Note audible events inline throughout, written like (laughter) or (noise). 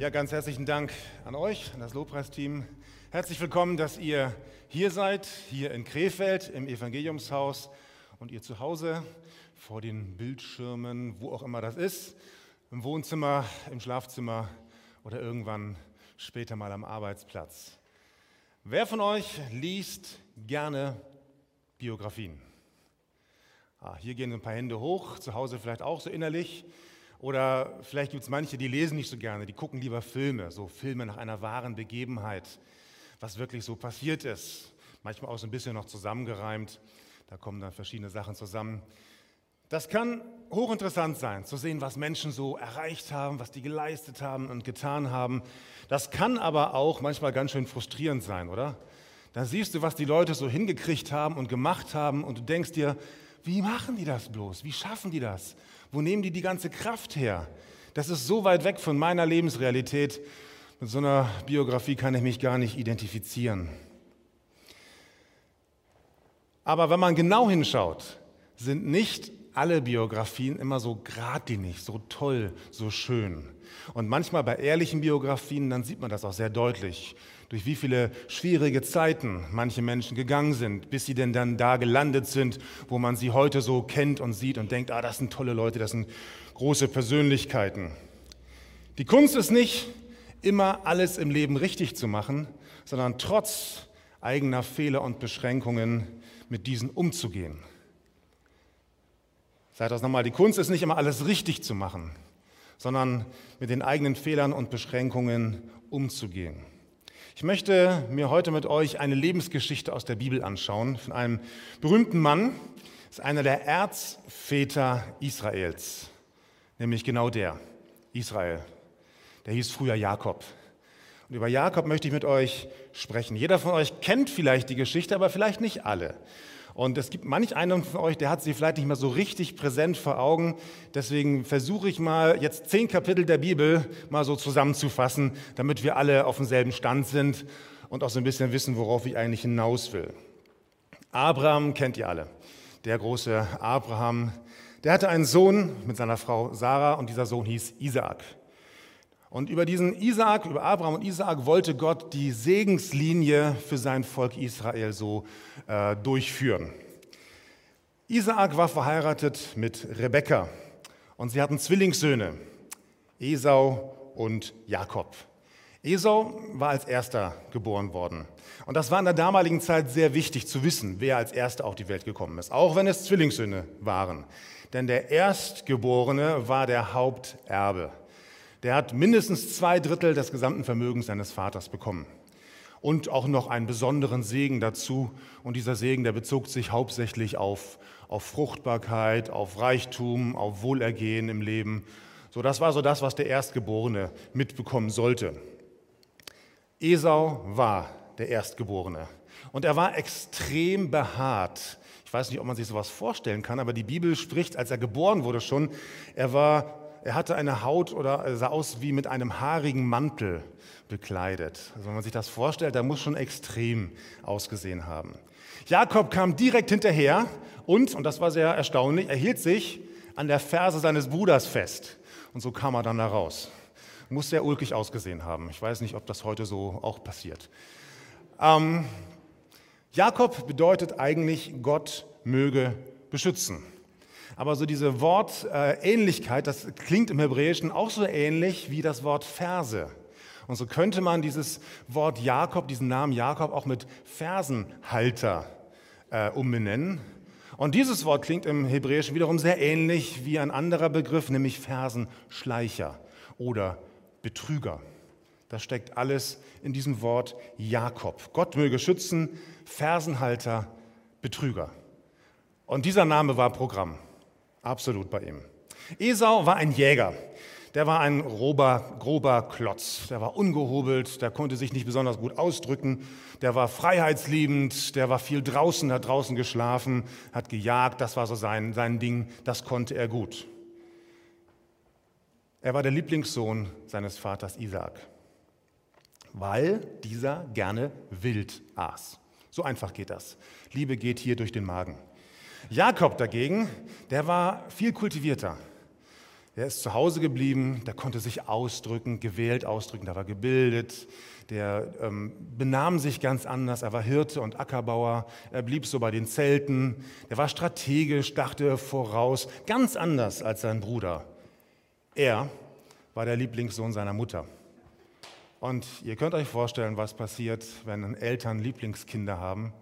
Ja, ganz herzlichen Dank an euch, an das Lobpreisteam. Herzlich willkommen, dass ihr hier seid, hier in Krefeld im Evangeliumshaus und ihr zu Hause vor den Bildschirmen, wo auch immer das ist, im Wohnzimmer, im Schlafzimmer oder irgendwann später mal am Arbeitsplatz. Wer von euch liest gerne Biografien? Ah, hier gehen ein paar Hände hoch, zu Hause vielleicht auch so innerlich. Oder vielleicht gibt es manche, die lesen nicht so gerne, die gucken lieber Filme, so Filme nach einer wahren Begebenheit, was wirklich so passiert ist. Manchmal auch so ein bisschen noch zusammengereimt, da kommen dann verschiedene Sachen zusammen. Das kann hochinteressant sein, zu sehen, was Menschen so erreicht haben, was die geleistet haben und getan haben. Das kann aber auch manchmal ganz schön frustrierend sein, oder? Da siehst du, was die Leute so hingekriegt haben und gemacht haben und du denkst dir, wie machen die das bloß? Wie schaffen die das? Wo nehmen die die ganze Kraft her? Das ist so weit weg von meiner Lebensrealität. Mit so einer Biografie kann ich mich gar nicht identifizieren. Aber wenn man genau hinschaut, sind nicht alle Biografien immer so geradlinig, so toll, so schön. Und manchmal bei ehrlichen Biografien, dann sieht man das auch sehr deutlich durch wie viele schwierige Zeiten manche Menschen gegangen sind, bis sie denn dann da gelandet sind, wo man sie heute so kennt und sieht und denkt, ah, das sind tolle Leute, das sind große Persönlichkeiten. Die Kunst ist nicht immer alles im Leben richtig zu machen, sondern trotz eigener Fehler und Beschränkungen mit diesen umzugehen. Seid das nochmal, die Kunst ist nicht immer alles richtig zu machen, sondern mit den eigenen Fehlern und Beschränkungen umzugehen. Ich möchte mir heute mit euch eine Lebensgeschichte aus der Bibel anschauen von einem berühmten Mann. Das ist einer der Erzväter Israels, nämlich genau der, Israel. Der hieß früher Jakob. Und über Jakob möchte ich mit euch sprechen. Jeder von euch kennt vielleicht die Geschichte, aber vielleicht nicht alle. Und es gibt manch einen von euch, der hat sie vielleicht nicht mehr so richtig präsent vor Augen. Deswegen versuche ich mal jetzt zehn Kapitel der Bibel mal so zusammenzufassen, damit wir alle auf demselben Stand sind und auch so ein bisschen wissen, worauf ich eigentlich hinaus will. Abraham kennt ihr alle. Der große Abraham, der hatte einen Sohn mit seiner Frau Sarah und dieser Sohn hieß Isaak. Und über diesen Isaak, über Abraham und Isaak wollte Gott die Segenslinie für sein Volk Israel so äh, durchführen. Isaak war verheiratet mit Rebekka und sie hatten Zwillingssöhne, Esau und Jakob. Esau war als erster geboren worden. Und das war in der damaligen Zeit sehr wichtig zu wissen, wer als erster auf die Welt gekommen ist, auch wenn es Zwillingssöhne waren. Denn der Erstgeborene war der Haupterbe der hat mindestens zwei Drittel des gesamten Vermögens seines Vaters bekommen. Und auch noch einen besonderen Segen dazu. Und dieser Segen, der bezog sich hauptsächlich auf, auf Fruchtbarkeit, auf Reichtum, auf Wohlergehen im Leben. So, das war so das, was der Erstgeborene mitbekommen sollte. Esau war der Erstgeborene. Und er war extrem behaart. Ich weiß nicht, ob man sich sowas vorstellen kann, aber die Bibel spricht, als er geboren wurde schon, er war er hatte eine Haut oder sah aus wie mit einem haarigen Mantel bekleidet. Also wenn man sich das vorstellt, da muss schon extrem ausgesehen haben. Jakob kam direkt hinterher und, und das war sehr erstaunlich, er hielt sich an der Ferse seines Bruders fest. Und so kam er dann da raus. Muss sehr ulkig ausgesehen haben. Ich weiß nicht, ob das heute so auch passiert. Ähm, Jakob bedeutet eigentlich, Gott möge beschützen. Aber so diese Wortähnlichkeit, das klingt im Hebräischen auch so ähnlich wie das Wort Verse. Und so könnte man dieses Wort Jakob, diesen Namen Jakob auch mit Fersenhalter äh, umbenennen. Und dieses Wort klingt im Hebräischen wiederum sehr ähnlich wie ein anderer Begriff, nämlich Fersenschleicher oder Betrüger. Das steckt alles in diesem Wort Jakob. Gott möge schützen, Fersenhalter, Betrüger. Und dieser Name war Programm. Absolut bei ihm. Esau war ein Jäger. Der war ein grober, grober Klotz. Der war ungehobelt, der konnte sich nicht besonders gut ausdrücken. Der war freiheitsliebend, der war viel draußen, hat draußen geschlafen, hat gejagt. Das war so sein, sein Ding, das konnte er gut. Er war der Lieblingssohn seines Vaters Isaak, weil dieser gerne wild aß. So einfach geht das. Liebe geht hier durch den Magen. Jakob dagegen, der war viel kultivierter. der ist zu Hause geblieben, der konnte sich ausdrücken, gewählt ausdrücken, der war gebildet, der ähm, benahm sich ganz anders, er war Hirte und Ackerbauer, er blieb so bei den Zelten, der war strategisch, dachte voraus, ganz anders als sein Bruder. Er war der Lieblingssohn seiner Mutter. Und ihr könnt euch vorstellen, was passiert, wenn Eltern Lieblingskinder haben.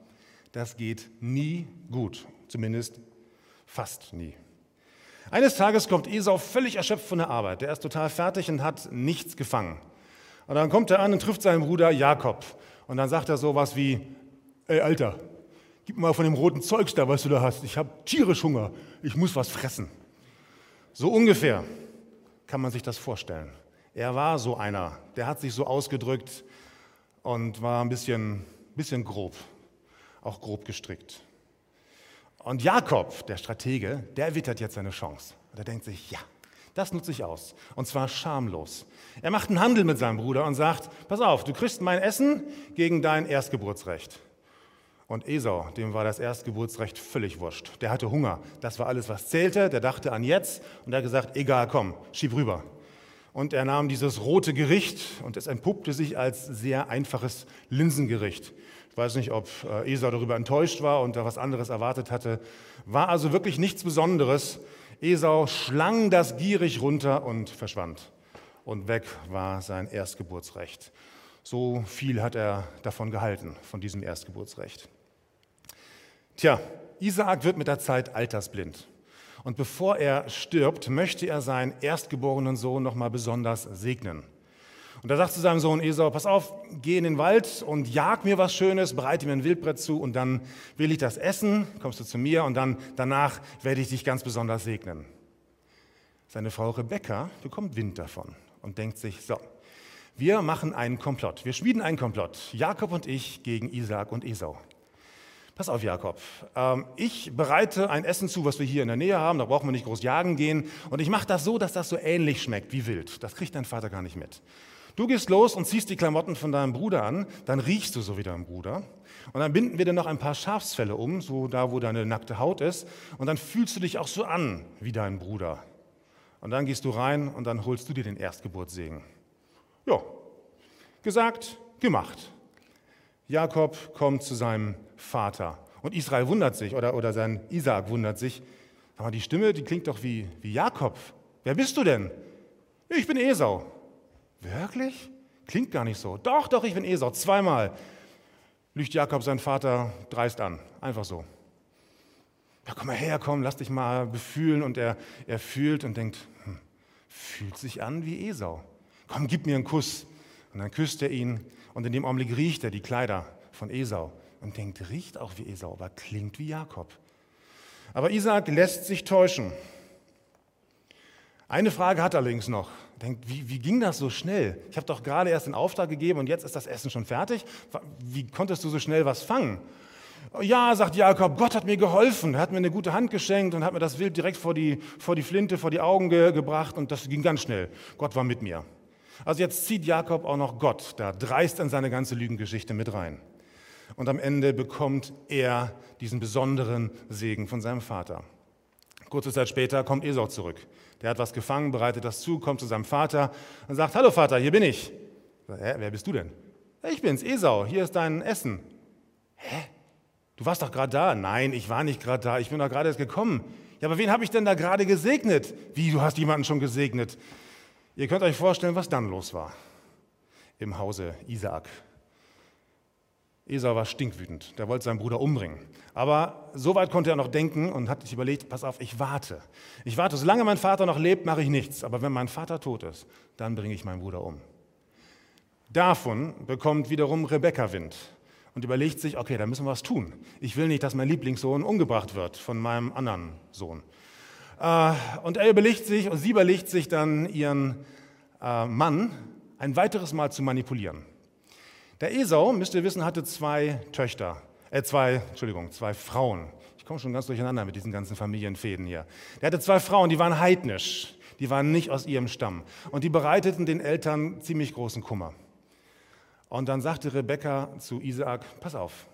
Das geht nie gut, zumindest fast nie. Eines Tages kommt Esau völlig erschöpft von der Arbeit. Der ist total fertig und hat nichts gefangen. Und dann kommt er an und trifft seinen Bruder Jakob. Und dann sagt er sowas wie, ey Alter, gib mal von dem roten Zeugs da, was du da hast. Ich habe tierisch Hunger. Ich muss was fressen. So ungefähr kann man sich das vorstellen. Er war so einer, der hat sich so ausgedrückt und war ein bisschen, bisschen grob, auch grob gestrickt. Und Jakob, der Stratege, der wittert jetzt seine Chance. Und er denkt sich, ja, das nutze ich aus. Und zwar schamlos. Er macht einen Handel mit seinem Bruder und sagt, pass auf, du kriegst mein Essen gegen dein Erstgeburtsrecht. Und Esau, dem war das Erstgeburtsrecht völlig wurscht. Der hatte Hunger. Das war alles, was zählte. Der dachte an jetzt und er hat gesagt, egal, komm, schieb rüber. Und er nahm dieses rote Gericht und es entpuppte sich als sehr einfaches Linsengericht weiß nicht, ob äh, Esau darüber enttäuscht war und da was anderes erwartet hatte. War also wirklich nichts Besonderes. Esau schlang das gierig runter und verschwand. Und weg war sein Erstgeburtsrecht. So viel hat er davon gehalten, von diesem Erstgeburtsrecht. Tja, Isaak wird mit der Zeit altersblind. Und bevor er stirbt, möchte er seinen erstgeborenen Sohn nochmal besonders segnen. Und er sagt zu seinem Sohn Esau, pass auf, geh in den Wald und jag mir was Schönes, bereite mir ein Wildbrett zu und dann will ich das essen, kommst du zu mir und dann danach werde ich dich ganz besonders segnen. Seine Frau Rebekka bekommt Wind davon und denkt sich, so, wir machen einen Komplott, wir schmieden einen Komplott, Jakob und ich gegen Isaak und Esau. Pass auf, Jakob. Ähm, ich bereite ein Essen zu, was wir hier in der Nähe haben. Da brauchen wir nicht groß jagen gehen. Und ich mache das so, dass das so ähnlich schmeckt wie wild. Das kriegt dein Vater gar nicht mit. Du gehst los und ziehst die Klamotten von deinem Bruder an, dann riechst du so wie dein Bruder. Und dann binden wir dir noch ein paar Schafsfälle um, so da, wo deine nackte Haut ist. Und dann fühlst du dich auch so an wie dein Bruder. Und dann gehst du rein und dann holst du dir den Erstgeburtssegen. Ja, gesagt, gemacht. Jakob kommt zu seinem Vater. Und Israel wundert sich, oder, oder sein Isaak wundert sich. Aber die Stimme, die klingt doch wie, wie Jakob. Wer bist du denn? Ich bin Esau. Wirklich? Klingt gar nicht so. Doch, doch, ich bin Esau. Zweimal lügt Jakob seinen Vater dreist an. Einfach so. Ja, komm mal her, komm, lass dich mal befühlen. Und er, er fühlt und denkt, hm, fühlt sich an wie Esau. Komm, gib mir einen Kuss. Und dann küsst er ihn. Und in dem Augenblick riecht er die Kleider von Esau und denkt, riecht auch wie Esau, aber klingt wie Jakob. Aber Isaac lässt sich täuschen. Eine Frage hat er allerdings noch. Denkt, wie, wie ging das so schnell? Ich habe doch gerade erst den Auftrag gegeben und jetzt ist das Essen schon fertig. Wie konntest du so schnell was fangen? Ja, sagt Jakob, Gott hat mir geholfen, hat mir eine gute Hand geschenkt und hat mir das Wild direkt vor die, vor die Flinte, vor die Augen ge gebracht und das ging ganz schnell. Gott war mit mir. Also jetzt zieht Jakob auch noch Gott da dreist in seine ganze Lügengeschichte mit rein. Und am Ende bekommt er diesen besonderen Segen von seinem Vater. Kurze Zeit später kommt Esau zurück. Der hat was gefangen, bereitet das zu, kommt zu seinem Vater und sagt, hallo Vater, hier bin ich. Hä, wer bist du denn? Ich bin's, Esau, hier ist dein Essen. Hä? Du warst doch gerade da. Nein, ich war nicht gerade da, ich bin doch gerade erst gekommen. Ja, aber wen habe ich denn da gerade gesegnet? Wie, du hast jemanden schon gesegnet? Ihr könnt euch vorstellen, was dann los war im Hause Isaak. Esau war stinkwütend, der wollte seinen Bruder umbringen. Aber so weit konnte er noch denken und hat sich überlegt, pass auf, ich warte. Ich warte, solange mein Vater noch lebt, mache ich nichts. Aber wenn mein Vater tot ist, dann bringe ich meinen Bruder um. Davon bekommt wiederum Rebekka Wind und überlegt sich, okay, da müssen wir was tun. Ich will nicht, dass mein Lieblingssohn umgebracht wird von meinem anderen Sohn. Äh, und er überlegt sich, und sie überlegt sich dann, ihren äh, Mann ein weiteres Mal zu manipulieren. Der Esau, müsst ihr wissen, hatte zwei Töchter, äh, zwei, Entschuldigung, zwei Frauen. Ich komme schon ganz durcheinander mit diesen ganzen Familienfäden hier. Der hatte zwei Frauen, die waren heidnisch, die waren nicht aus ihrem Stamm und die bereiteten den Eltern ziemlich großen Kummer. Und dann sagte Rebekka zu Isaak, pass auf,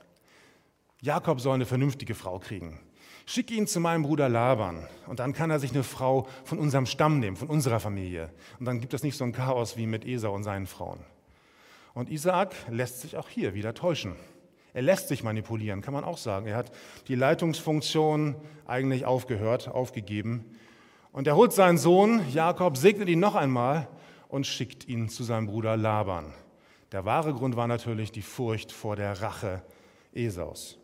Jakob soll eine vernünftige Frau kriegen. Schick ihn zu meinem Bruder Laban und dann kann er sich eine Frau von unserem Stamm nehmen, von unserer Familie. Und dann gibt es nicht so ein Chaos wie mit Esau und seinen Frauen. Und Isaak lässt sich auch hier wieder täuschen. Er lässt sich manipulieren, kann man auch sagen. Er hat die Leitungsfunktion eigentlich aufgehört, aufgegeben. Und er holt seinen Sohn Jakob, segnet ihn noch einmal und schickt ihn zu seinem Bruder Laban. Der wahre Grund war natürlich die Furcht vor der Rache Esaus.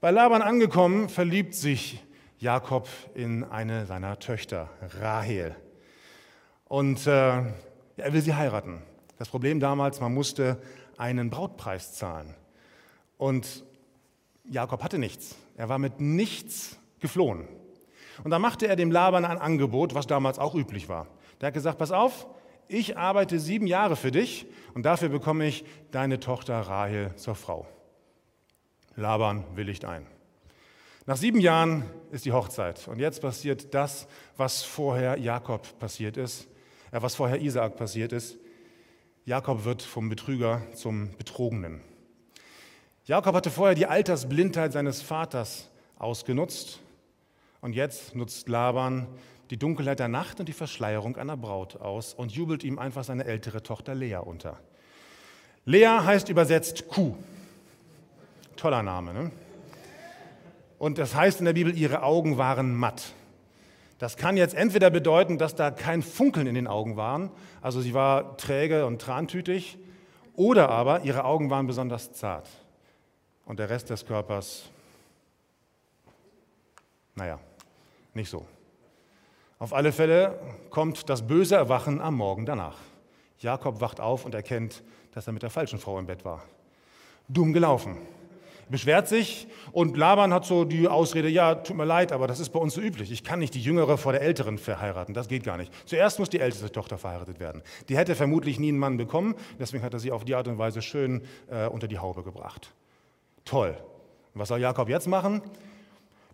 Bei Laban angekommen, verliebt sich Jakob in eine seiner Töchter, Rahel. Und äh, er will sie heiraten. Das Problem damals, man musste einen Brautpreis zahlen. Und Jakob hatte nichts. Er war mit nichts geflohen. Und da machte er dem Laban ein Angebot, was damals auch üblich war. Der hat gesagt, pass auf, ich arbeite sieben Jahre für dich und dafür bekomme ich deine Tochter Rahel zur Frau. Laban willigt ein. Nach sieben Jahren ist die Hochzeit und jetzt passiert das, was vorher Jakob passiert ist, äh, was vorher Isaak passiert ist. Jakob wird vom Betrüger zum Betrogenen. Jakob hatte vorher die Altersblindheit seines Vaters ausgenutzt und jetzt nutzt Laban die Dunkelheit der Nacht und die Verschleierung einer Braut aus und jubelt ihm einfach seine ältere Tochter Lea unter. Lea heißt übersetzt Kuh. Toller Name, ne? Und das heißt in der Bibel, ihre Augen waren matt. Das kann jetzt entweder bedeuten, dass da kein Funkeln in den Augen waren, also sie war träge und trantütig, oder aber ihre Augen waren besonders zart und der Rest des Körpers, naja, nicht so. Auf alle Fälle kommt das böse Erwachen am Morgen danach. Jakob wacht auf und erkennt, dass er mit der falschen Frau im Bett war. Dumm gelaufen beschwert sich und Laban hat so die Ausrede, ja, tut mir leid, aber das ist bei uns so üblich. Ich kann nicht die Jüngere vor der Älteren verheiraten, das geht gar nicht. Zuerst muss die älteste Tochter verheiratet werden. Die hätte vermutlich nie einen Mann bekommen, deswegen hat er sie auf die Art und Weise schön äh, unter die Haube gebracht. Toll. Was soll Jakob jetzt machen?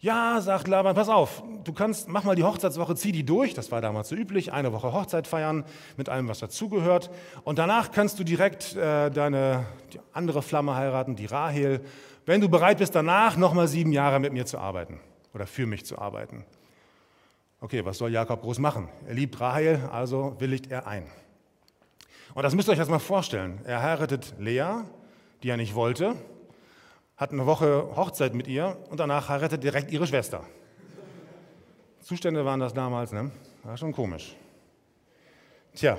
Ja, sagt Laban, pass auf, du kannst, mach mal die Hochzeitswoche, zieh die durch, das war damals so üblich, eine Woche Hochzeit feiern mit allem, was dazugehört. Und danach kannst du direkt äh, deine andere Flamme heiraten, die Rahel wenn du bereit bist, danach nochmal sieben Jahre mit mir zu arbeiten oder für mich zu arbeiten. Okay, was soll Jakob groß machen? Er liebt Rahel, also willigt er ein. Und das müsst ihr euch erstmal vorstellen. Er heiratet Lea, die er nicht wollte, hat eine Woche Hochzeit mit ihr und danach heiratet direkt ihre Schwester. Zustände waren das damals, ne? War schon komisch. Tja,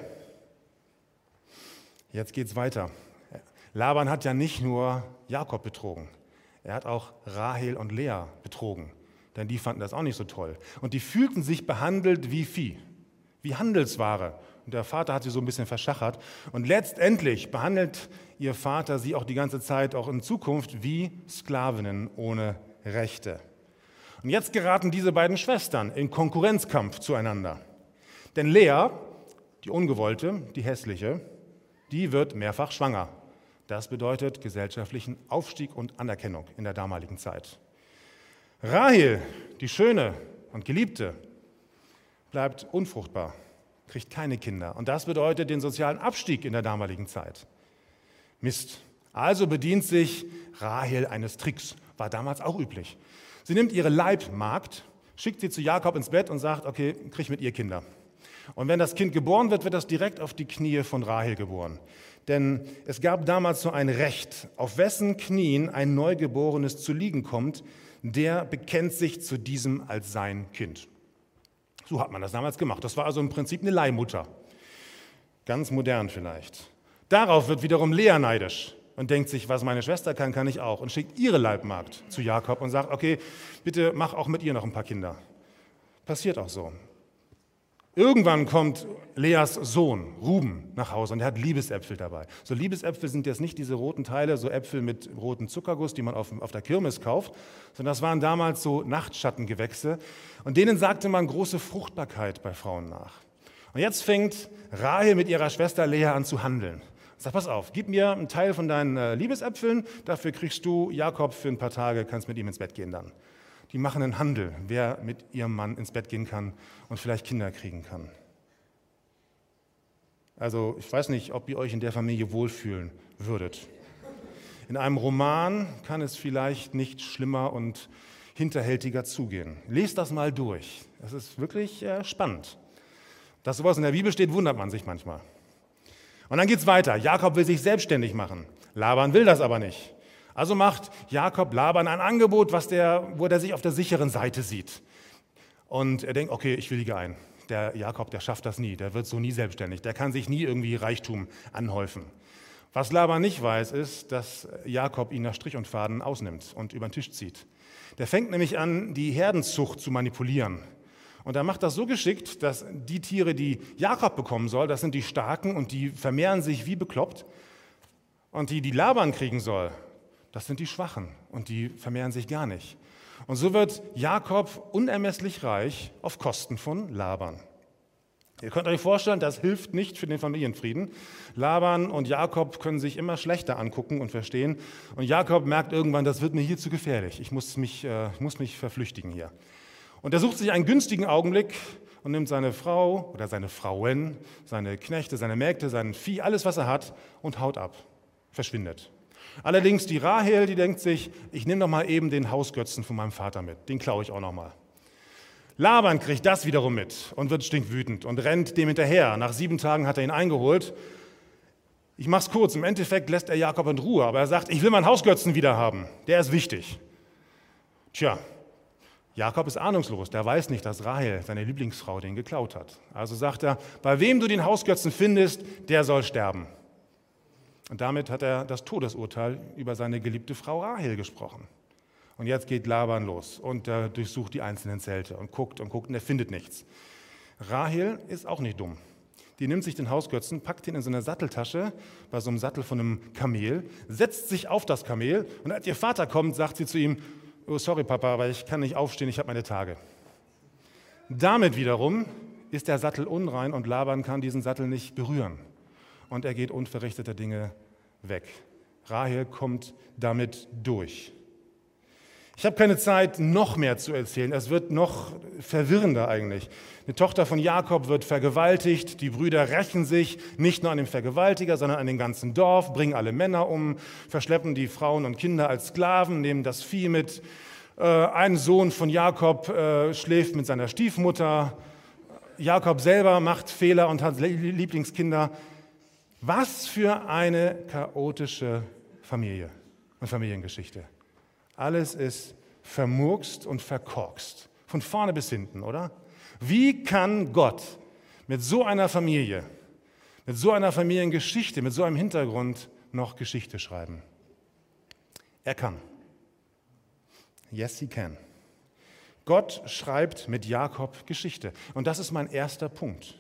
jetzt geht's weiter. Laban hat ja nicht nur Jakob betrogen. Er hat auch Rahel und Lea betrogen, denn die fanden das auch nicht so toll. Und die fühlten sich behandelt wie Vieh, wie Handelsware. Und der Vater hat sie so ein bisschen verschachert. Und letztendlich behandelt ihr Vater sie auch die ganze Zeit, auch in Zukunft, wie Sklavinnen ohne Rechte. Und jetzt geraten diese beiden Schwestern in Konkurrenzkampf zueinander. Denn Lea, die ungewollte, die hässliche, die wird mehrfach schwanger. Das bedeutet gesellschaftlichen Aufstieg und Anerkennung in der damaligen Zeit. Rahel, die Schöne und Geliebte, bleibt unfruchtbar, kriegt keine Kinder. Und das bedeutet den sozialen Abstieg in der damaligen Zeit. Mist. Also bedient sich Rahel eines Tricks, war damals auch üblich. Sie nimmt ihre Leibmagd, schickt sie zu Jakob ins Bett und sagt, okay, krieg mit ihr Kinder. Und wenn das Kind geboren wird, wird das direkt auf die Knie von Rahel geboren. Denn es gab damals so ein Recht, auf wessen Knien ein Neugeborenes zu liegen kommt, der bekennt sich zu diesem als sein Kind. So hat man das damals gemacht. Das war also im Prinzip eine Leihmutter. Ganz modern vielleicht. Darauf wird wiederum Lea neidisch und denkt sich, was meine Schwester kann, kann ich auch. Und schickt ihre Leibmagd zu Jakob und sagt, okay, bitte mach auch mit ihr noch ein paar Kinder. Passiert auch so. Irgendwann kommt Leas Sohn, Ruben, nach Hause und er hat Liebesäpfel dabei. So Liebesäpfel sind jetzt nicht diese roten Teile, so Äpfel mit rotem Zuckerguss, die man auf, auf der Kirmes kauft, sondern das waren damals so Nachtschattengewächse und denen sagte man große Fruchtbarkeit bei Frauen nach. Und jetzt fängt Rahel mit ihrer Schwester Lea an zu handeln. Sag, pass auf, gib mir einen Teil von deinen äh, Liebesäpfeln, dafür kriegst du Jakob für ein paar Tage, kannst mit ihm ins Bett gehen dann die machen einen Handel, wer mit ihrem Mann ins Bett gehen kann und vielleicht Kinder kriegen kann. Also ich weiß nicht, ob ihr euch in der Familie wohlfühlen würdet. In einem Roman kann es vielleicht nicht schlimmer und hinterhältiger zugehen. Lest das mal durch. Das ist wirklich äh, spannend. Dass sowas in der Bibel steht, wundert man sich manchmal. Und dann geht es weiter. Jakob will sich selbstständig machen. Laban will das aber nicht. Also macht Jakob Laban ein Angebot, was der, wo er sich auf der sicheren Seite sieht. Und er denkt, okay, ich willige ein. Der Jakob, der schafft das nie. Der wird so nie selbstständig. Der kann sich nie irgendwie Reichtum anhäufen. Was Laban nicht weiß, ist, dass Jakob ihn nach Strich und Faden ausnimmt und über den Tisch zieht. Der fängt nämlich an, die Herdenzucht zu manipulieren. Und er macht das so geschickt, dass die Tiere, die Jakob bekommen soll, das sind die starken und die vermehren sich wie bekloppt. Und die, die Laban kriegen soll, das sind die schwachen und die vermehren sich gar nicht. Und so wird Jakob unermesslich reich auf Kosten von Laban. Ihr könnt euch vorstellen, das hilft nicht für den Familienfrieden. Laban und Jakob können sich immer schlechter angucken und verstehen. Und Jakob merkt irgendwann, das wird mir hier zu gefährlich. Ich muss mich, äh, muss mich verflüchtigen hier. Und er sucht sich einen günstigen Augenblick und nimmt seine Frau oder seine Frauen, seine Knechte, seine Mägde, sein Vieh, alles, was er hat, und haut ab, verschwindet. Allerdings die Rahel, die denkt sich, ich nehme doch mal eben den Hausgötzen von meinem Vater mit, den klaue ich auch noch mal. Laban kriegt das wiederum mit und wird stinkwütend und rennt dem hinterher. Nach sieben Tagen hat er ihn eingeholt. Ich mache es kurz, im Endeffekt lässt er Jakob in Ruhe, aber er sagt, ich will meinen Hausgötzen wieder haben, der ist wichtig. Tja, Jakob ist ahnungslos, der weiß nicht, dass Rahel, seine Lieblingsfrau, den geklaut hat. Also sagt er, bei wem du den Hausgötzen findest, der soll sterben. Und damit hat er das Todesurteil über seine geliebte Frau Rahel gesprochen. Und jetzt geht Laban los und er durchsucht die einzelnen Zelte und guckt und guckt und er findet nichts. Rahel ist auch nicht dumm. Die nimmt sich den Hausgötzen, packt ihn in so eine Satteltasche bei so einem Sattel von einem Kamel, setzt sich auf das Kamel und als ihr Vater kommt, sagt sie zu ihm, oh sorry Papa, aber ich kann nicht aufstehen, ich habe meine Tage. Damit wiederum ist der Sattel unrein und Laban kann diesen Sattel nicht berühren. Und er geht unverrichteter Dinge weg. Rahel kommt damit durch. Ich habe keine Zeit, noch mehr zu erzählen. Es wird noch verwirrender eigentlich. Eine Tochter von Jakob wird vergewaltigt. Die Brüder rächen sich nicht nur an dem Vergewaltiger, sondern an dem ganzen Dorf, bringen alle Männer um, verschleppen die Frauen und Kinder als Sklaven, nehmen das Vieh mit. Äh, ein Sohn von Jakob äh, schläft mit seiner Stiefmutter. Jakob selber macht Fehler und hat Lieblingskinder. Was für eine chaotische Familie und Familiengeschichte. Alles ist vermurkst und verkorkst. Von vorne bis hinten, oder? Wie kann Gott mit so einer Familie, mit so einer Familiengeschichte, mit so einem Hintergrund noch Geschichte schreiben? Er kann. Yes, he can. Gott schreibt mit Jakob Geschichte. Und das ist mein erster Punkt.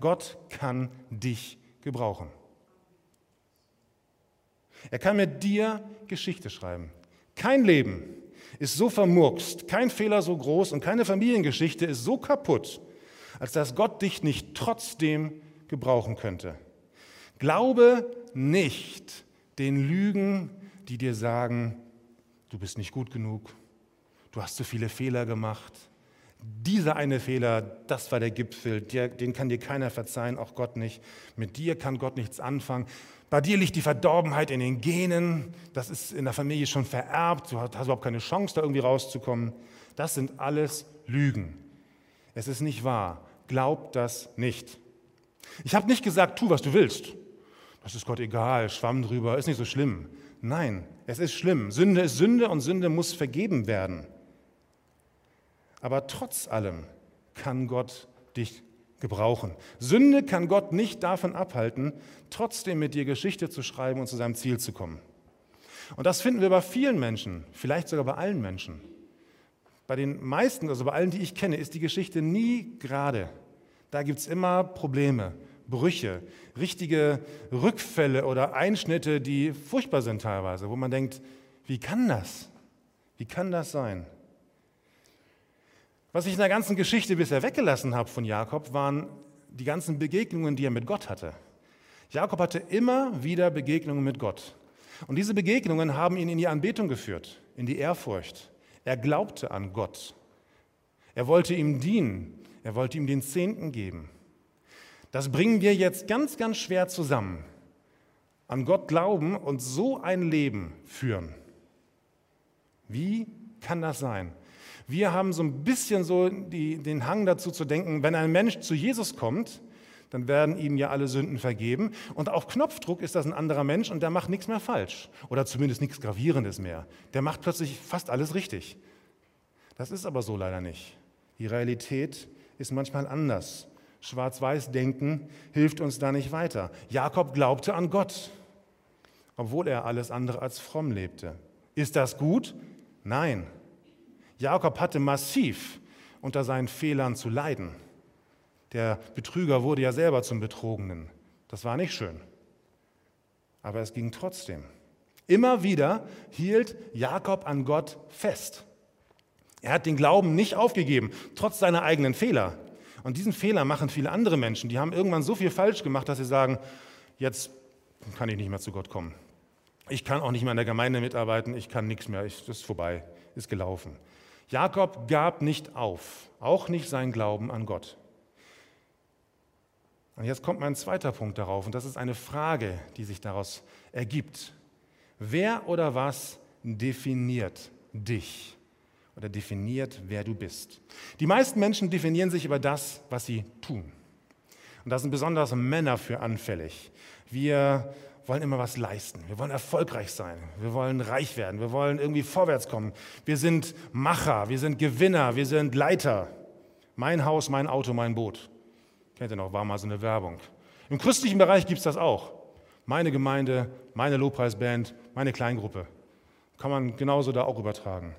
Gott kann dich gebrauchen. Er kann mit dir Geschichte schreiben. Kein Leben ist so vermurkst, kein Fehler so groß und keine Familiengeschichte ist so kaputt, als dass Gott dich nicht trotzdem gebrauchen könnte. Glaube nicht den Lügen, die dir sagen, du bist nicht gut genug, du hast zu viele Fehler gemacht. Dieser eine Fehler, das war der Gipfel, den kann dir keiner verzeihen, auch Gott nicht. Mit dir kann Gott nichts anfangen. Bei dir liegt die Verdorbenheit in den Genen, das ist in der Familie schon vererbt, du hast überhaupt keine Chance, da irgendwie rauszukommen. Das sind alles Lügen. Es ist nicht wahr. Glaub das nicht. Ich habe nicht gesagt, tu, was du willst. Das ist Gott egal, schwamm drüber, ist nicht so schlimm. Nein, es ist schlimm. Sünde ist Sünde und Sünde muss vergeben werden. Aber trotz allem kann Gott dich gebrauchen. Sünde kann Gott nicht davon abhalten, trotzdem mit dir Geschichte zu schreiben und zu seinem Ziel zu kommen. Und das finden wir bei vielen Menschen, vielleicht sogar bei allen Menschen. Bei den meisten, also bei allen, die ich kenne, ist die Geschichte nie gerade. Da gibt es immer Probleme, Brüche, richtige Rückfälle oder Einschnitte, die furchtbar sind teilweise, wo man denkt, wie kann das? Wie kann das sein? Was ich in der ganzen Geschichte bisher weggelassen habe von Jakob, waren die ganzen Begegnungen, die er mit Gott hatte. Jakob hatte immer wieder Begegnungen mit Gott. Und diese Begegnungen haben ihn in die Anbetung geführt, in die Ehrfurcht. Er glaubte an Gott. Er wollte ihm dienen. Er wollte ihm den Zehnten geben. Das bringen wir jetzt ganz, ganz schwer zusammen. An Gott glauben und so ein Leben führen. Wie kann das sein? Wir haben so ein bisschen so die, den Hang dazu zu denken, wenn ein Mensch zu Jesus kommt, dann werden ihm ja alle Sünden vergeben. Und auf Knopfdruck ist das ein anderer Mensch und der macht nichts mehr falsch. Oder zumindest nichts Gravierendes mehr. Der macht plötzlich fast alles richtig. Das ist aber so leider nicht. Die Realität ist manchmal anders. Schwarz-Weiß-Denken hilft uns da nicht weiter. Jakob glaubte an Gott, obwohl er alles andere als fromm lebte. Ist das gut? Nein. Jakob hatte massiv unter seinen Fehlern zu leiden. Der Betrüger wurde ja selber zum Betrogenen. Das war nicht schön. Aber es ging trotzdem. Immer wieder hielt Jakob an Gott fest. Er hat den Glauben nicht aufgegeben, trotz seiner eigenen Fehler. Und diesen Fehler machen viele andere Menschen. Die haben irgendwann so viel falsch gemacht, dass sie sagen, jetzt kann ich nicht mehr zu Gott kommen. Ich kann auch nicht mehr in der Gemeinde mitarbeiten, ich kann nichts mehr, das ist vorbei, ist gelaufen. Jakob gab nicht auf, auch nicht sein Glauben an Gott. Und jetzt kommt mein zweiter Punkt darauf, und das ist eine Frage, die sich daraus ergibt. Wer oder was definiert dich? oder definiert, wer du bist. Die meisten Menschen definieren sich über das, was sie tun. Und da sind besonders Männer für anfällig. Wir wollen immer was leisten. Wir wollen erfolgreich sein. Wir wollen reich werden. Wir wollen irgendwie vorwärts kommen. Wir sind Macher. Wir sind Gewinner. Wir sind Leiter. Mein Haus, mein Auto, mein Boot. Kennt ihr noch, war mal so eine Werbung. Im christlichen Bereich gibt es das auch. Meine Gemeinde, meine Lobpreisband, meine Kleingruppe. Kann man genauso da auch übertragen.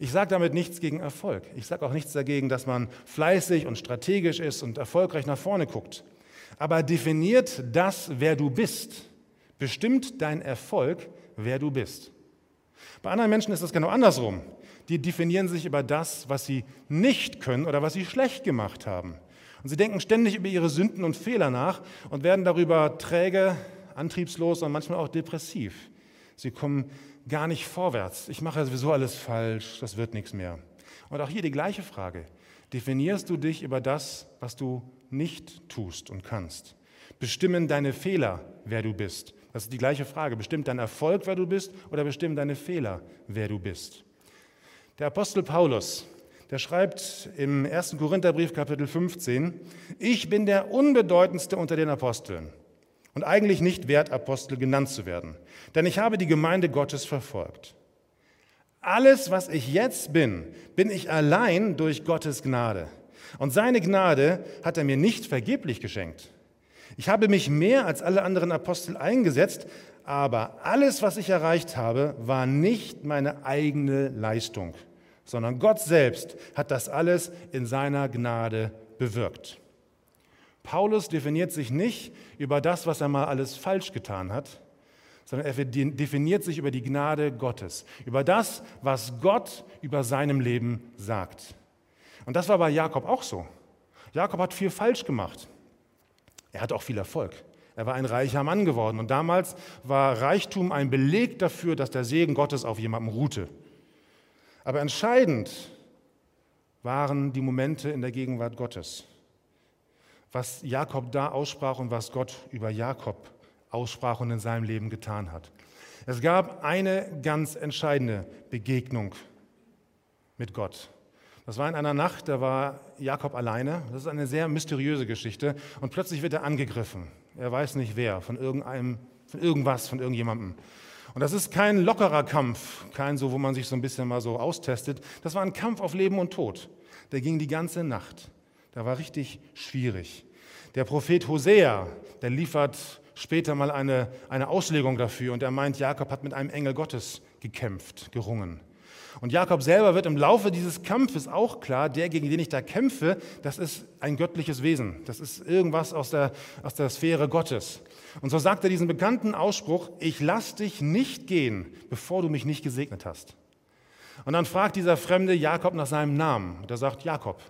Ich sage damit nichts gegen Erfolg. Ich sage auch nichts dagegen, dass man fleißig und strategisch ist und erfolgreich nach vorne guckt. Aber definiert das, wer du bist. Bestimmt dein Erfolg, wer du bist. Bei anderen Menschen ist das genau andersrum. Die definieren sich über das, was sie nicht können oder was sie schlecht gemacht haben. Und sie denken ständig über ihre Sünden und Fehler nach und werden darüber träge, antriebslos und manchmal auch depressiv. Sie kommen gar nicht vorwärts. Ich mache sowieso alles falsch, das wird nichts mehr. Und auch hier die gleiche Frage. Definierst du dich über das, was du nicht tust und kannst? Bestimmen deine Fehler, wer du bist? Das ist die gleiche Frage. Bestimmt dein Erfolg, wer du bist, oder bestimmen deine Fehler, wer du bist? Der Apostel Paulus, der schreibt im 1. Korintherbrief Kapitel 15, ich bin der unbedeutendste unter den Aposteln und eigentlich nicht wert, Apostel genannt zu werden. Denn ich habe die Gemeinde Gottes verfolgt. Alles, was ich jetzt bin, bin ich allein durch Gottes Gnade. Und seine Gnade hat er mir nicht vergeblich geschenkt. Ich habe mich mehr als alle anderen Apostel eingesetzt, aber alles, was ich erreicht habe, war nicht meine eigene Leistung, sondern Gott selbst hat das alles in seiner Gnade bewirkt. Paulus definiert sich nicht über das, was er mal alles falsch getan hat, sondern er definiert sich über die Gnade Gottes, über das, was Gott über seinem Leben sagt. Und das war bei Jakob auch so. Jakob hat viel falsch gemacht. Er hat auch viel Erfolg. Er war ein reicher Mann geworden und damals war Reichtum ein Beleg dafür, dass der Segen Gottes auf jemandem ruhte. Aber entscheidend waren die Momente in der Gegenwart Gottes was Jakob da aussprach und was Gott über Jakob aussprach und in seinem Leben getan hat. Es gab eine ganz entscheidende Begegnung mit Gott. Das war in einer Nacht, da war Jakob alleine. Das ist eine sehr mysteriöse Geschichte. Und plötzlich wird er angegriffen. Er weiß nicht wer, von irgendeinem, von irgendwas, von irgendjemandem. Und das ist kein lockerer Kampf, kein so, wo man sich so ein bisschen mal so austestet. Das war ein Kampf auf Leben und Tod. Der ging die ganze Nacht. Der war richtig schwierig. Der Prophet Hosea, der liefert später mal eine, eine Auslegung dafür und er meint, Jakob hat mit einem Engel Gottes gekämpft, gerungen. Und Jakob selber wird im Laufe dieses Kampfes auch klar, der, gegen den ich da kämpfe, das ist ein göttliches Wesen. Das ist irgendwas aus der, aus der Sphäre Gottes. Und so sagt er diesen bekannten Ausspruch, ich lass dich nicht gehen, bevor du mich nicht gesegnet hast. Und dann fragt dieser Fremde Jakob nach seinem Namen. Und er sagt Jakob.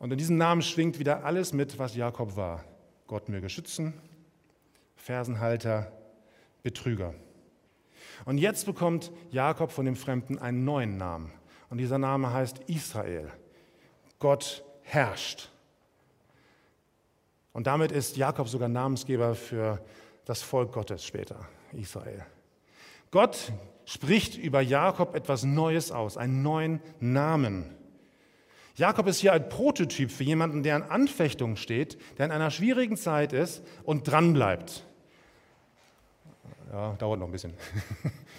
Und in diesem Namen schwingt wieder alles mit, was Jakob war. Gott möge schützen, Fersenhalter, Betrüger. Und jetzt bekommt Jakob von dem Fremden einen neuen Namen. Und dieser Name heißt Israel. Gott herrscht. Und damit ist Jakob sogar Namensgeber für das Volk Gottes später, Israel. Gott spricht über Jakob etwas Neues aus, einen neuen Namen. Jakob ist hier ein Prototyp für jemanden, der in Anfechtung steht, der in einer schwierigen Zeit ist und dranbleibt. Ja, dauert noch ein bisschen.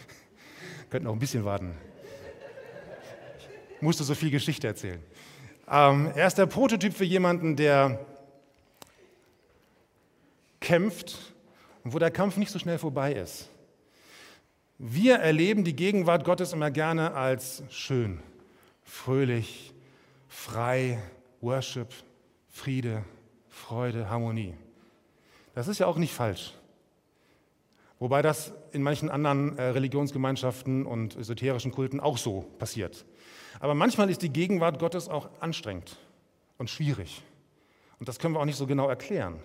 (laughs) Könnt noch ein bisschen warten. Ich musste so viel Geschichte erzählen. Ähm, er ist der Prototyp für jemanden, der kämpft und wo der Kampf nicht so schnell vorbei ist. Wir erleben die Gegenwart Gottes immer gerne als schön, fröhlich, frei, Worship, Friede, Freude, Harmonie. Das ist ja auch nicht falsch. Wobei das in manchen anderen äh, Religionsgemeinschaften und esoterischen Kulten auch so passiert. Aber manchmal ist die Gegenwart Gottes auch anstrengend und schwierig. Und das können wir auch nicht so genau erklären.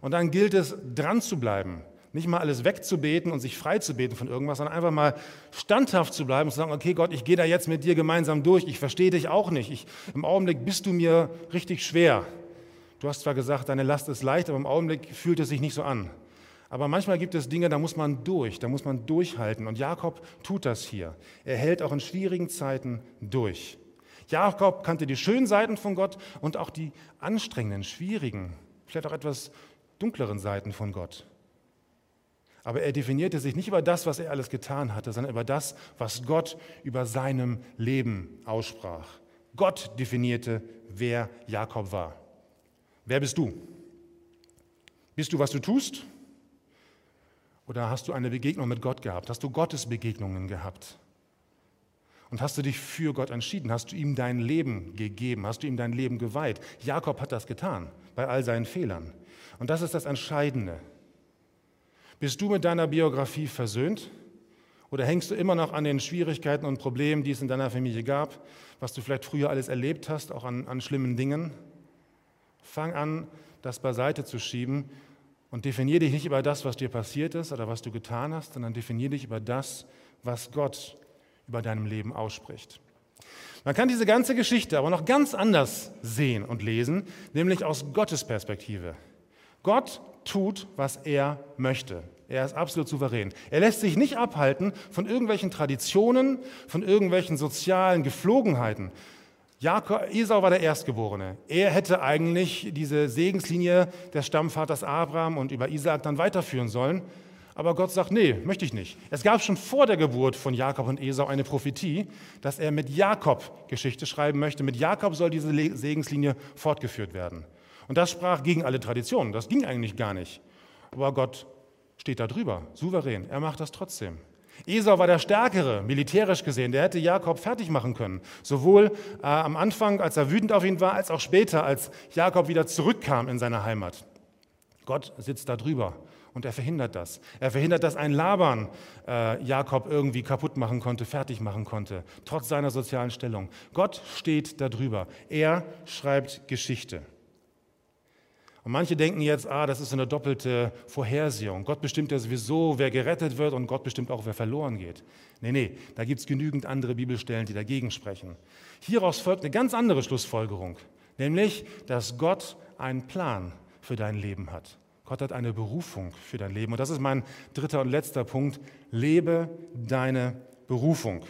Und dann gilt es, dran zu bleiben, nicht mal alles wegzubeten und sich frei zu beten von irgendwas, sondern einfach mal standhaft zu bleiben und zu sagen, okay Gott, ich gehe da jetzt mit dir gemeinsam durch, ich verstehe dich auch nicht. Ich, Im Augenblick bist du mir richtig schwer. Du hast zwar gesagt, deine Last ist leicht, aber im Augenblick fühlt es sich nicht so an. Aber manchmal gibt es Dinge, da muss man durch, da muss man durchhalten. Und Jakob tut das hier. Er hält auch in schwierigen Zeiten durch. Jakob kannte die schönen Seiten von Gott und auch die anstrengenden, schwierigen, vielleicht auch etwas dunkleren Seiten von Gott. Aber er definierte sich nicht über das, was er alles getan hatte, sondern über das, was Gott über seinem Leben aussprach. Gott definierte, wer Jakob war. Wer bist du? Bist du, was du tust? Oder hast du eine Begegnung mit Gott gehabt? Hast du Gottes Begegnungen gehabt? Und hast du dich für Gott entschieden? Hast du ihm dein Leben gegeben? Hast du ihm dein Leben geweiht? Jakob hat das getan, bei all seinen Fehlern. Und das ist das Entscheidende. Bist du mit deiner Biografie versöhnt? Oder hängst du immer noch an den Schwierigkeiten und Problemen, die es in deiner Familie gab, was du vielleicht früher alles erlebt hast, auch an, an schlimmen Dingen? Fang an, das beiseite zu schieben und definier dich nicht über das, was dir passiert ist oder was du getan hast, sondern definier dich über das, was Gott über deinem Leben ausspricht. Man kann diese ganze Geschichte aber noch ganz anders sehen und lesen, nämlich aus Gottes Perspektive. Gott tut, was er möchte. Er ist absolut souverän. Er lässt sich nicht abhalten von irgendwelchen Traditionen, von irgendwelchen sozialen Geflogenheiten, Jakob, Esau war der Erstgeborene. Er hätte eigentlich diese Segenslinie des Stammvaters Abraham und über Isaak dann weiterführen sollen. Aber Gott sagt, nee, möchte ich nicht. Es gab schon vor der Geburt von Jakob und Esau eine Prophetie, dass er mit Jakob Geschichte schreiben möchte. Mit Jakob soll diese Segenslinie fortgeführt werden. Und das sprach gegen alle Traditionen. Das ging eigentlich gar nicht. Aber Gott steht da drüber, souverän. Er macht das trotzdem. Esau war der Stärkere, militärisch gesehen. Der hätte Jakob fertig machen können. Sowohl äh, am Anfang, als er wütend auf ihn war, als auch später, als Jakob wieder zurückkam in seine Heimat. Gott sitzt da drüber und er verhindert das. Er verhindert, dass ein Laban äh, Jakob irgendwie kaputt machen konnte, fertig machen konnte, trotz seiner sozialen Stellung. Gott steht da drüber. Er schreibt Geschichte. Und manche denken jetzt, ah, das ist eine doppelte Vorhersehung. Gott bestimmt ja sowieso, wer gerettet wird und Gott bestimmt auch, wer verloren geht. Nee, nee, da gibt es genügend andere Bibelstellen, die dagegen sprechen. Hieraus folgt eine ganz andere Schlussfolgerung, nämlich, dass Gott einen Plan für dein Leben hat. Gott hat eine Berufung für dein Leben. Und das ist mein dritter und letzter Punkt. Lebe deine Berufung.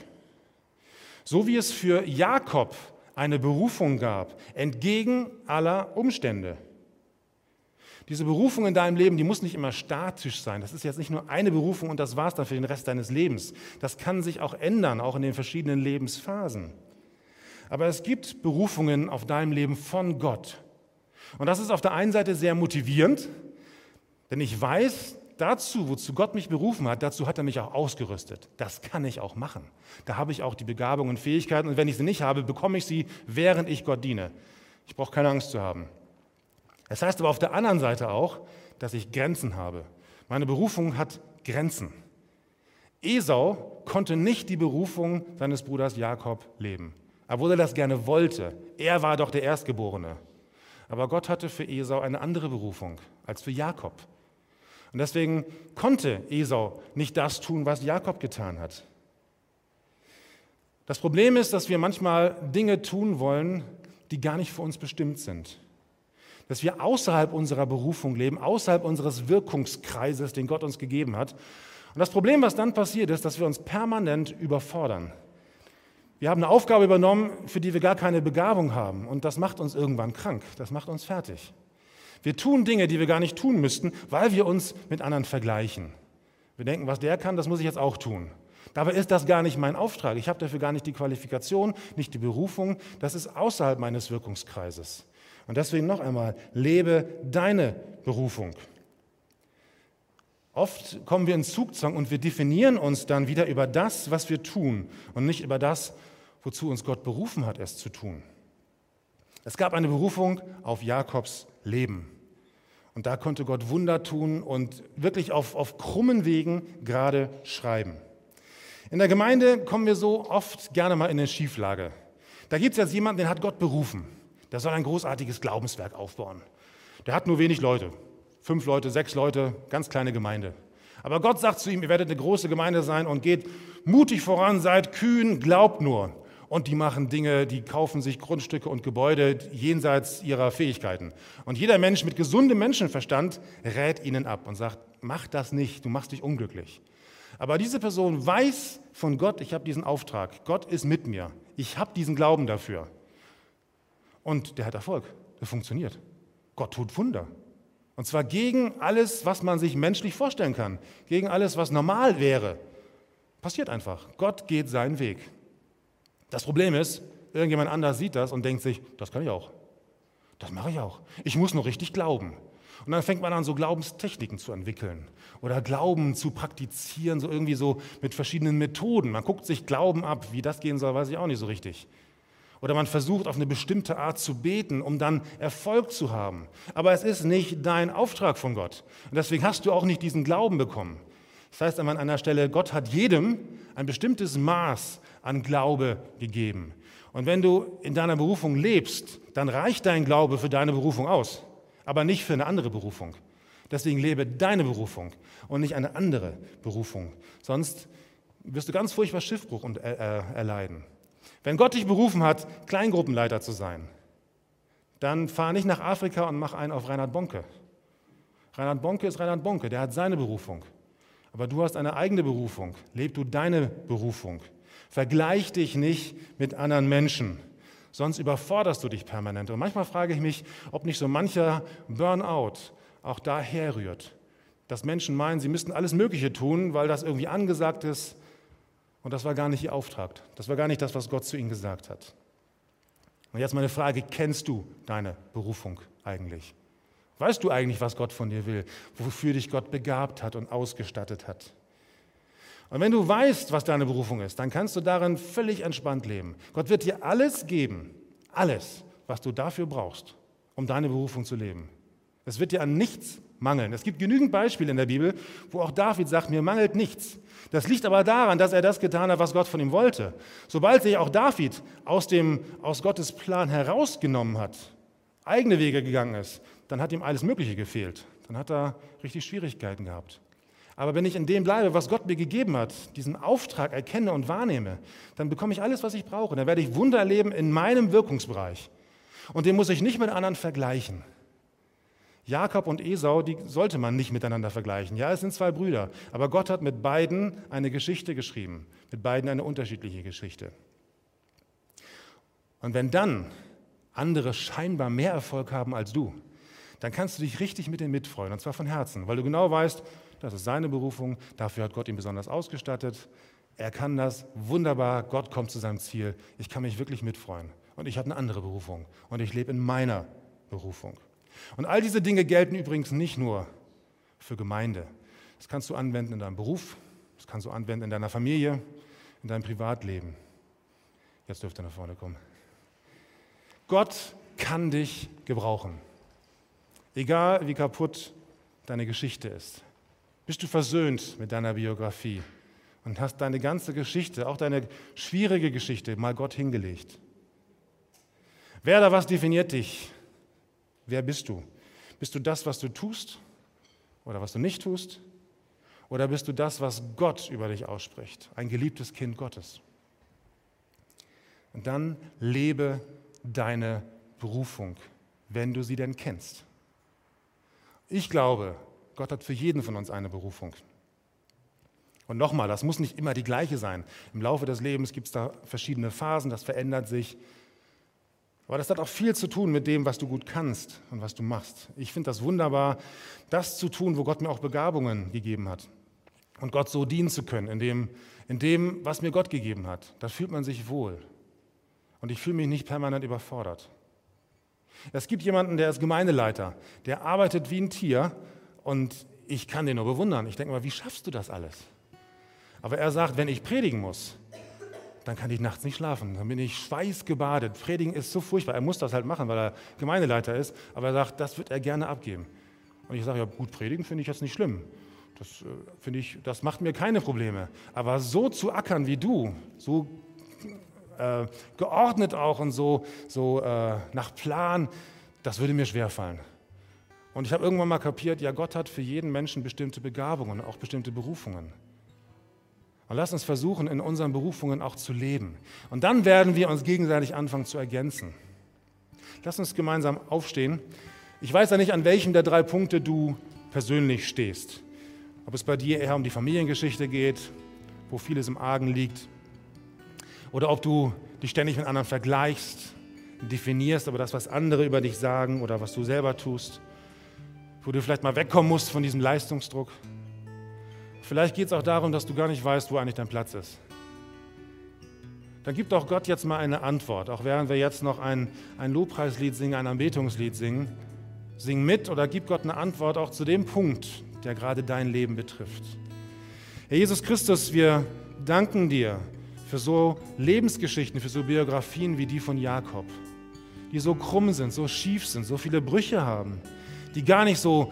So wie es für Jakob eine Berufung gab, entgegen aller Umstände. Diese Berufung in deinem Leben, die muss nicht immer statisch sein. Das ist jetzt nicht nur eine Berufung und das war's dann für den Rest deines Lebens. Das kann sich auch ändern, auch in den verschiedenen Lebensphasen. Aber es gibt Berufungen auf deinem Leben von Gott. Und das ist auf der einen Seite sehr motivierend, denn ich weiß, dazu, wozu Gott mich berufen hat, dazu hat er mich auch ausgerüstet. Das kann ich auch machen. Da habe ich auch die Begabungen und Fähigkeiten und wenn ich sie nicht habe, bekomme ich sie, während ich Gott diene. Ich brauche keine Angst zu haben. Das heißt aber auf der anderen Seite auch, dass ich Grenzen habe. Meine Berufung hat Grenzen. Esau konnte nicht die Berufung seines Bruders Jakob leben, obwohl er das gerne wollte. Er war doch der Erstgeborene. Aber Gott hatte für Esau eine andere Berufung als für Jakob. Und deswegen konnte Esau nicht das tun, was Jakob getan hat. Das Problem ist, dass wir manchmal Dinge tun wollen, die gar nicht für uns bestimmt sind dass wir außerhalb unserer Berufung leben, außerhalb unseres Wirkungskreises, den Gott uns gegeben hat. Und das Problem, was dann passiert, ist, dass wir uns permanent überfordern. Wir haben eine Aufgabe übernommen, für die wir gar keine Begabung haben. Und das macht uns irgendwann krank. Das macht uns fertig. Wir tun Dinge, die wir gar nicht tun müssten, weil wir uns mit anderen vergleichen. Wir denken, was der kann, das muss ich jetzt auch tun. Dabei ist das gar nicht mein Auftrag. Ich habe dafür gar nicht die Qualifikation, nicht die Berufung. Das ist außerhalb meines Wirkungskreises. Und deswegen noch einmal, lebe deine Berufung. Oft kommen wir in Zugzwang und wir definieren uns dann wieder über das, was wir tun und nicht über das, wozu uns Gott berufen hat, es zu tun. Es gab eine Berufung auf Jakobs Leben. Und da konnte Gott Wunder tun und wirklich auf, auf krummen Wegen gerade schreiben. In der Gemeinde kommen wir so oft gerne mal in eine Schieflage. Da gibt es jetzt jemanden, den hat Gott berufen. Der soll ein großartiges Glaubenswerk aufbauen. Der hat nur wenig Leute. Fünf Leute, sechs Leute, ganz kleine Gemeinde. Aber Gott sagt zu ihm, ihr werdet eine große Gemeinde sein und geht mutig voran, seid kühn, glaubt nur. Und die machen Dinge, die kaufen sich Grundstücke und Gebäude jenseits ihrer Fähigkeiten. Und jeder Mensch mit gesundem Menschenverstand rät ihnen ab und sagt, mach das nicht, du machst dich unglücklich. Aber diese Person weiß von Gott, ich habe diesen Auftrag, Gott ist mit mir, ich habe diesen Glauben dafür. Und der hat Erfolg, der funktioniert. Gott tut Wunder. Und zwar gegen alles, was man sich menschlich vorstellen kann, gegen alles, was normal wäre. Passiert einfach. Gott geht seinen Weg. Das Problem ist, irgendjemand anders sieht das und denkt sich, das kann ich auch. Das mache ich auch. Ich muss nur richtig glauben. Und dann fängt man an, so Glaubenstechniken zu entwickeln oder Glauben zu praktizieren, so irgendwie so mit verschiedenen Methoden. Man guckt sich Glauben ab. Wie das gehen soll, weiß ich auch nicht so richtig. Oder man versucht auf eine bestimmte Art zu beten, um dann Erfolg zu haben. Aber es ist nicht dein Auftrag von Gott. Und deswegen hast du auch nicht diesen Glauben bekommen. Das heißt an einer Stelle, Gott hat jedem ein bestimmtes Maß an Glaube gegeben. Und wenn du in deiner Berufung lebst, dann reicht dein Glaube für deine Berufung aus, aber nicht für eine andere Berufung. Deswegen lebe deine Berufung und nicht eine andere Berufung. Sonst wirst du ganz furchtbar Schiffbruch äh, äh, erleiden. Wenn Gott dich berufen hat, Kleingruppenleiter zu sein, dann fahr nicht nach Afrika und mach einen auf Reinhard Bonke. Reinhard Bonke ist Reinhard Bonke, der hat seine Berufung. Aber du hast eine eigene Berufung. Leb du deine Berufung. Vergleich dich nicht mit anderen Menschen, sonst überforderst du dich permanent. Und manchmal frage ich mich, ob nicht so mancher Burnout auch daher rührt, dass Menschen meinen, sie müssten alles Mögliche tun, weil das irgendwie angesagt ist und das war gar nicht ihr Auftrag. Das war gar nicht das, was Gott zu ihnen gesagt hat. Und jetzt meine Frage, kennst du deine Berufung eigentlich? Weißt du eigentlich, was Gott von dir will, wofür dich Gott begabt hat und ausgestattet hat? Und wenn du weißt, was deine Berufung ist, dann kannst du darin völlig entspannt leben. Gott wird dir alles geben, alles, was du dafür brauchst, um deine Berufung zu leben. Es wird dir an nichts mangeln. Es gibt genügend Beispiele in der Bibel, wo auch David sagt, mir mangelt nichts. Das liegt aber daran, dass er das getan hat, was Gott von ihm wollte. Sobald sich auch David aus, dem, aus Gottes Plan herausgenommen hat, eigene Wege gegangen ist, dann hat ihm alles Mögliche gefehlt. Dann hat er richtig Schwierigkeiten gehabt. Aber wenn ich in dem bleibe, was Gott mir gegeben hat, diesen Auftrag erkenne und wahrnehme, dann bekomme ich alles, was ich brauche. Dann werde ich Wunder erleben in meinem Wirkungsbereich. Und den muss ich nicht mit anderen vergleichen. Jakob und Esau, die sollte man nicht miteinander vergleichen. Ja, es sind zwei Brüder, aber Gott hat mit beiden eine Geschichte geschrieben, mit beiden eine unterschiedliche Geschichte. Und wenn dann andere scheinbar mehr Erfolg haben als du, dann kannst du dich richtig mit denen mitfreuen, und zwar von Herzen, weil du genau weißt, das ist seine Berufung, dafür hat Gott ihn besonders ausgestattet, er kann das wunderbar, Gott kommt zu seinem Ziel, ich kann mich wirklich mitfreuen. Und ich habe eine andere Berufung und ich lebe in meiner Berufung. Und all diese Dinge gelten übrigens nicht nur für Gemeinde. Das kannst du anwenden in deinem Beruf, das kannst du anwenden in deiner Familie, in deinem Privatleben. Jetzt dürft ihr nach vorne kommen. Gott kann dich gebrauchen. Egal wie kaputt deine Geschichte ist. Bist du versöhnt mit deiner Biografie und hast deine ganze Geschichte, auch deine schwierige Geschichte, mal Gott hingelegt. Wer oder was definiert dich? Wer bist du? Bist du das, was du tust oder was du nicht tust? Oder bist du das, was Gott über dich ausspricht? Ein geliebtes Kind Gottes. Und dann lebe deine Berufung, wenn du sie denn kennst. Ich glaube, Gott hat für jeden von uns eine Berufung. Und nochmal, das muss nicht immer die gleiche sein. Im Laufe des Lebens gibt es da verschiedene Phasen, das verändert sich. Aber das hat auch viel zu tun mit dem, was du gut kannst und was du machst. Ich finde das wunderbar, das zu tun, wo Gott mir auch Begabungen gegeben hat. Und Gott so dienen zu können, in dem, in dem, was mir Gott gegeben hat. Da fühlt man sich wohl. Und ich fühle mich nicht permanent überfordert. Es gibt jemanden, der ist Gemeindeleiter, der arbeitet wie ein Tier und ich kann den nur bewundern. Ich denke mal, wie schaffst du das alles? Aber er sagt, wenn ich predigen muss, dann kann ich nachts nicht schlafen. Dann bin ich schweißgebadet. Predigen ist so furchtbar. Er muss das halt machen, weil er Gemeindeleiter ist. Aber er sagt, das wird er gerne abgeben. Und ich sage, ja gut, predigen finde ich jetzt nicht schlimm. Das äh, finde ich, das macht mir keine Probleme. Aber so zu ackern wie du, so äh, geordnet auch und so, so äh, nach Plan, das würde mir schwerfallen. Und ich habe irgendwann mal kapiert, ja, Gott hat für jeden Menschen bestimmte Begabungen, auch bestimmte Berufungen. Und lass uns versuchen, in unseren Berufungen auch zu leben. Und dann werden wir uns gegenseitig anfangen zu ergänzen. Lass uns gemeinsam aufstehen. Ich weiß ja nicht, an welchem der drei Punkte du persönlich stehst. Ob es bei dir eher um die Familiengeschichte geht, wo vieles im Argen liegt, oder ob du dich ständig mit anderen vergleichst, definierst, aber das, was andere über dich sagen oder was du selber tust, wo du vielleicht mal wegkommen musst von diesem Leistungsdruck. Vielleicht geht es auch darum, dass du gar nicht weißt, wo eigentlich dein Platz ist. Dann gib doch Gott jetzt mal eine Antwort, auch während wir jetzt noch ein, ein Lobpreislied singen, ein Anbetungslied singen. Sing mit oder gib Gott eine Antwort auch zu dem Punkt, der gerade dein Leben betrifft. Herr Jesus Christus, wir danken dir für so Lebensgeschichten, für so Biografien wie die von Jakob, die so krumm sind, so schief sind, so viele Brüche haben, die gar nicht so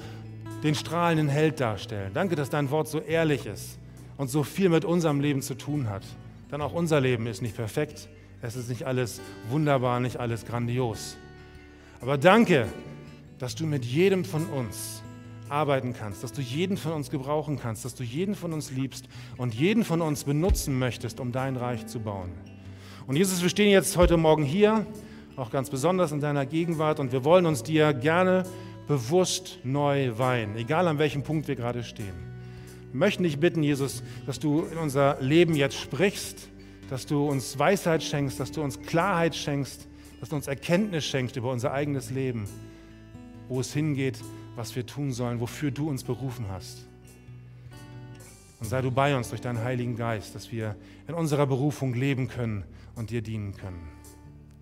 den strahlenden Held darstellen. Danke, dass dein Wort so ehrlich ist und so viel mit unserem Leben zu tun hat. Denn auch unser Leben ist nicht perfekt. Es ist nicht alles wunderbar, nicht alles grandios. Aber danke, dass du mit jedem von uns arbeiten kannst, dass du jeden von uns gebrauchen kannst, dass du jeden von uns liebst und jeden von uns benutzen möchtest, um dein Reich zu bauen. Und Jesus, wir stehen jetzt heute Morgen hier, auch ganz besonders in deiner Gegenwart und wir wollen uns dir gerne bewusst neu weihen, egal an welchem Punkt wir gerade stehen. Wir möchten dich bitten, Jesus, dass du in unser Leben jetzt sprichst, dass du uns Weisheit schenkst, dass du uns Klarheit schenkst, dass du uns Erkenntnis schenkst über unser eigenes Leben, wo es hingeht, was wir tun sollen, wofür du uns berufen hast. Und sei du bei uns durch deinen Heiligen Geist, dass wir in unserer Berufung leben können und dir dienen können.